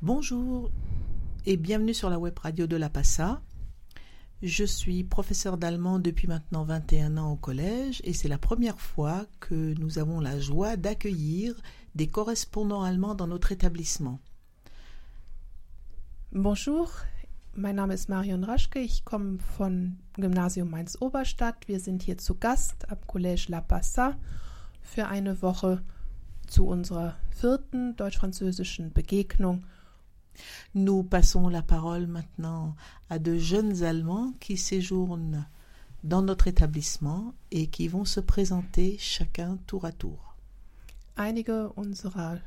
Bonjour et bienvenue sur la web radio de la PASSA. Je suis professeur d'allemand depuis maintenant 21 ans au collège et c'est la première fois que nous avons la joie d'accueillir des correspondants allemands dans notre établissement. Bonjour, mein Name ist Marion Raschke, ich komme von Gymnasium Mainz-Oberstadt. Wir sind hier zu Gast am Collège La Passa für eine Woche zu unserer vierten deutsch-französischen Begegnung Nous passons la parole maintenant à de jeunes Allemands qui séjournent dans notre établissement et qui vont se présenter chacun tour à tour. Einige unserer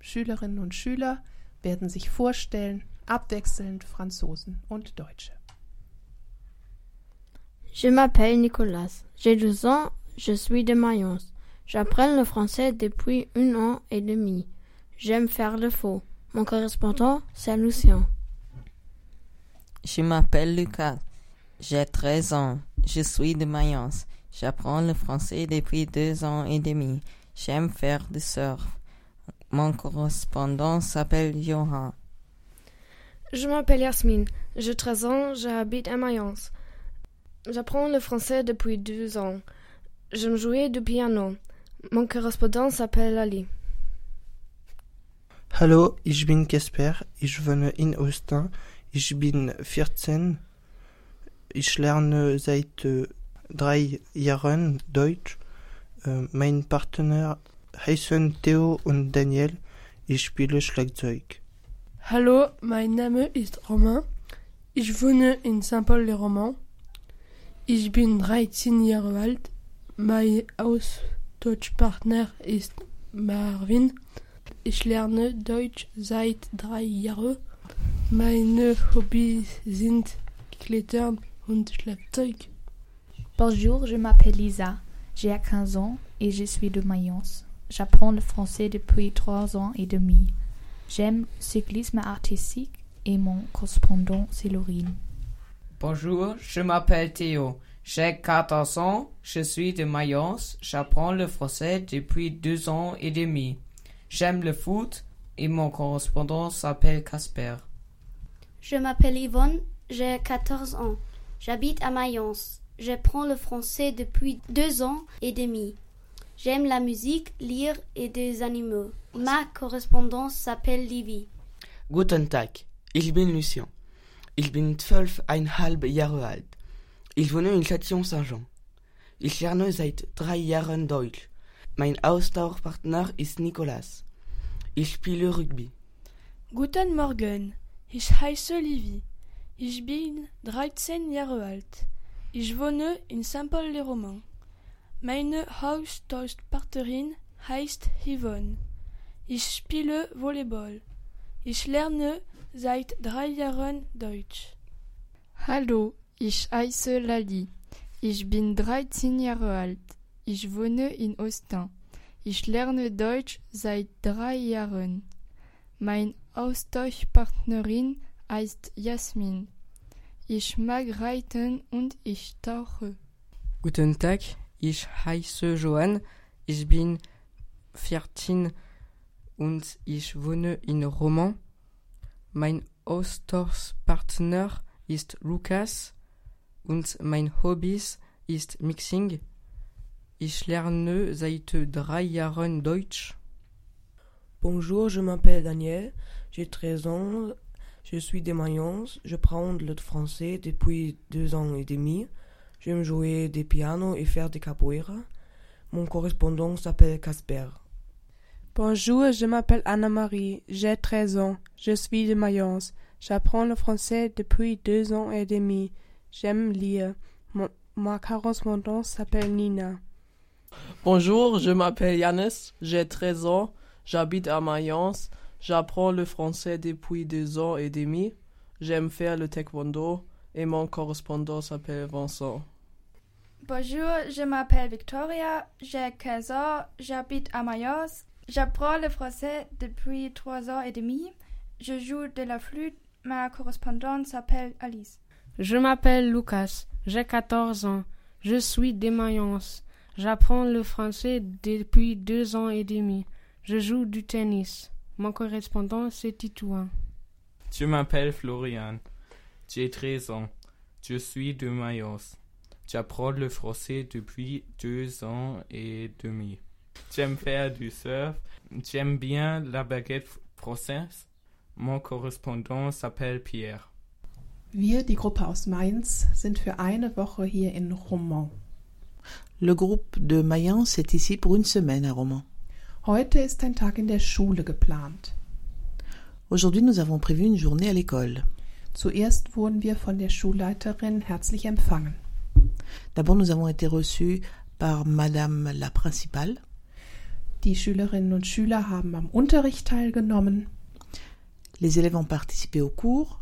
Schülerinnen und Schüler werden sich vorstellen, abwechselnd Franzosen und Deutsche. Je m'appelle Nicolas, j'ai 12 ans, je suis de Mayence. J'apprends le français depuis un an et demi. J'aime faire le faux. Mon correspondant, c'est Lucien. Je m'appelle Lucas. J'ai 13 ans. Je suis de Mayence. J'apprends le français depuis deux ans et demi. J'aime faire du surf. Mon correspondant s'appelle Johan. Je m'appelle Yasmine. J'ai 13 ans. J'habite à Mayence. J'apprends le français depuis deux ans. J'aime jouer du piano. Mon correspondant s'appelle Ali. Hallo, ich bin Kasper, ich wohne in Osten, ich bin 14, ich lerne seit äh, drei Jahren Deutsch. Äh, mein Partner heißen Theo und Daniel, ich spiele Schlagzeug. Hallo, mein Name ist Romain. Ich wohne in Saint-Paul-les-Romans. Ich bin 13 Jahre alt. Mein Austauschpartner ist Marvin. Ich lerne Deutsch seit drei Jahren. Meine Hobbys sind Klettern und Schlagzeug. Bonjour, je m'appelle Lisa. J'ai 15 ans et je suis de Mayence. J'apprends le français depuis 3 ans et demi. J'aime le cyclisme artistique et mon correspondant c'est Laurine. Bonjour, je m'appelle Théo. J'ai 14 ans, je suis de Mayence. J'apprends le français depuis 2 ans et demi. J'aime le foot et mon correspondant s'appelle Casper. Je m'appelle Yvonne, j'ai 14 ans. J'habite à Mayence. J'apprends le français depuis deux ans et demi. J'aime la musique, lire et des animaux. Ma correspondance s'appelle Livy. Guten Tag, ich bin Lucien. Ich bin zwölfeinhalb Jahre alt. Ich wohne in Châtillon-Saint-Jean. Ich lerne seit drei Jahren Deutsch. Mein Austauschpartner ist Nicolas. Ich spiele Rugby. Guten Morgen, ich heiße Livy. Ich bin 13 Jahre alt. Ich wohne in Saint-Paul-les-Romans. Meine Austauschpartnerin heißt Yvonne. Ich spiele Volleyball. Ich lerne seit drei Jahren Deutsch. Hallo, ich heiße Lali. Ich bin 13 Jahre alt. Ich wohne in Osten. Ich lerne Deutsch seit drei Jahren. Mein Austauschpartnerin heißt Jasmin. Ich mag reiten und ich tauche. Guten Tag, ich heiße Johann. Ich bin 14 und ich wohne in Roman. Mein Austauschpartner ist Lukas und mein Hobby ist Mixing. Ich lerne seit drei Jahren Deutsch. Bonjour, je m'appelle Daniel, j'ai 13 ans, je suis de Mayence, je prends le français depuis deux ans et demi. J'aime jouer du piano et faire des capoeira. Mon correspondant s'appelle Casper. Bonjour, je m'appelle Anna-Marie, j'ai 13 ans, je suis de Mayence. J'apprends le français depuis deux ans et demi. J'aime lire. Mon, ma correspondante s'appelle Nina. Bonjour, je m'appelle Yannis, j'ai 13 ans, j'habite à Mayence, j'apprends le français depuis deux ans et demi, j'aime faire le taekwondo et mon correspondant s'appelle Vincent. Bonjour, je m'appelle Victoria, j'ai 15 ans, j'habite à Mayence, j'apprends le français depuis trois ans et demi, je joue de la flûte, ma correspondante s'appelle Alice. Je m'appelle Lucas, j'ai 14 ans, je suis de Mayence. J'apprends le français depuis deux ans et demi. Je joue du tennis. Mon correspondant, c'est Titouan. Je m'appelle Florian. J'ai 13 ans. Je suis de Mayence. J'apprends le français depuis deux ans et demi. J'aime faire du surf. J'aime bien la baguette française. Mon correspondant s'appelle Pierre. Wir, die Gruppe aus Mainz, sind für eine Woche hier in Romans. Le groupe de Mayence est ici pour une semaine à Romans. Heute ist ein Tag in der Schule geplant. Aujourd'hui, nous avons prévu une journée à l'école. Zuerst wurden wir von der Schulleiterin herzlich empfangen. D'abord, nous avons été reçus par Madame la principale. Die Schülerinnen und Schüler haben am Unterricht teilgenommen. Les élèves ont participé au cours.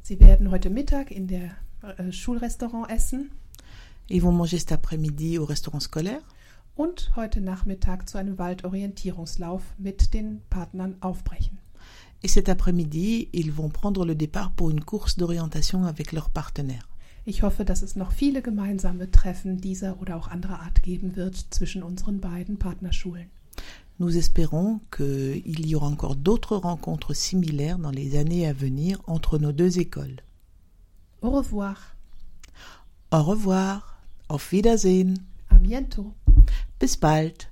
Sie werden heute Mittag in der äh, Schulrestaurant essen. Ils vont manger cet après-midi au restaurant scolaire. Und heute Nachmittag zu einem Waldorientierungslauf mit den Partnern aufbrechen. Et cet après-midi, ils vont prendre le départ pour une course d'orientation avec leurs partenaires. Ich hoffe, dass es noch viele gemeinsame Treffen dieser oder auch anderer Art geben wird zwischen unseren beiden Partnerschulen. Nous espérons qu'il y aura encore d'autres rencontres similaires dans les années à venir entre nos deux écoles. Au revoir. Au revoir. Auf Wiedersehen. À bientôt. Bis bald.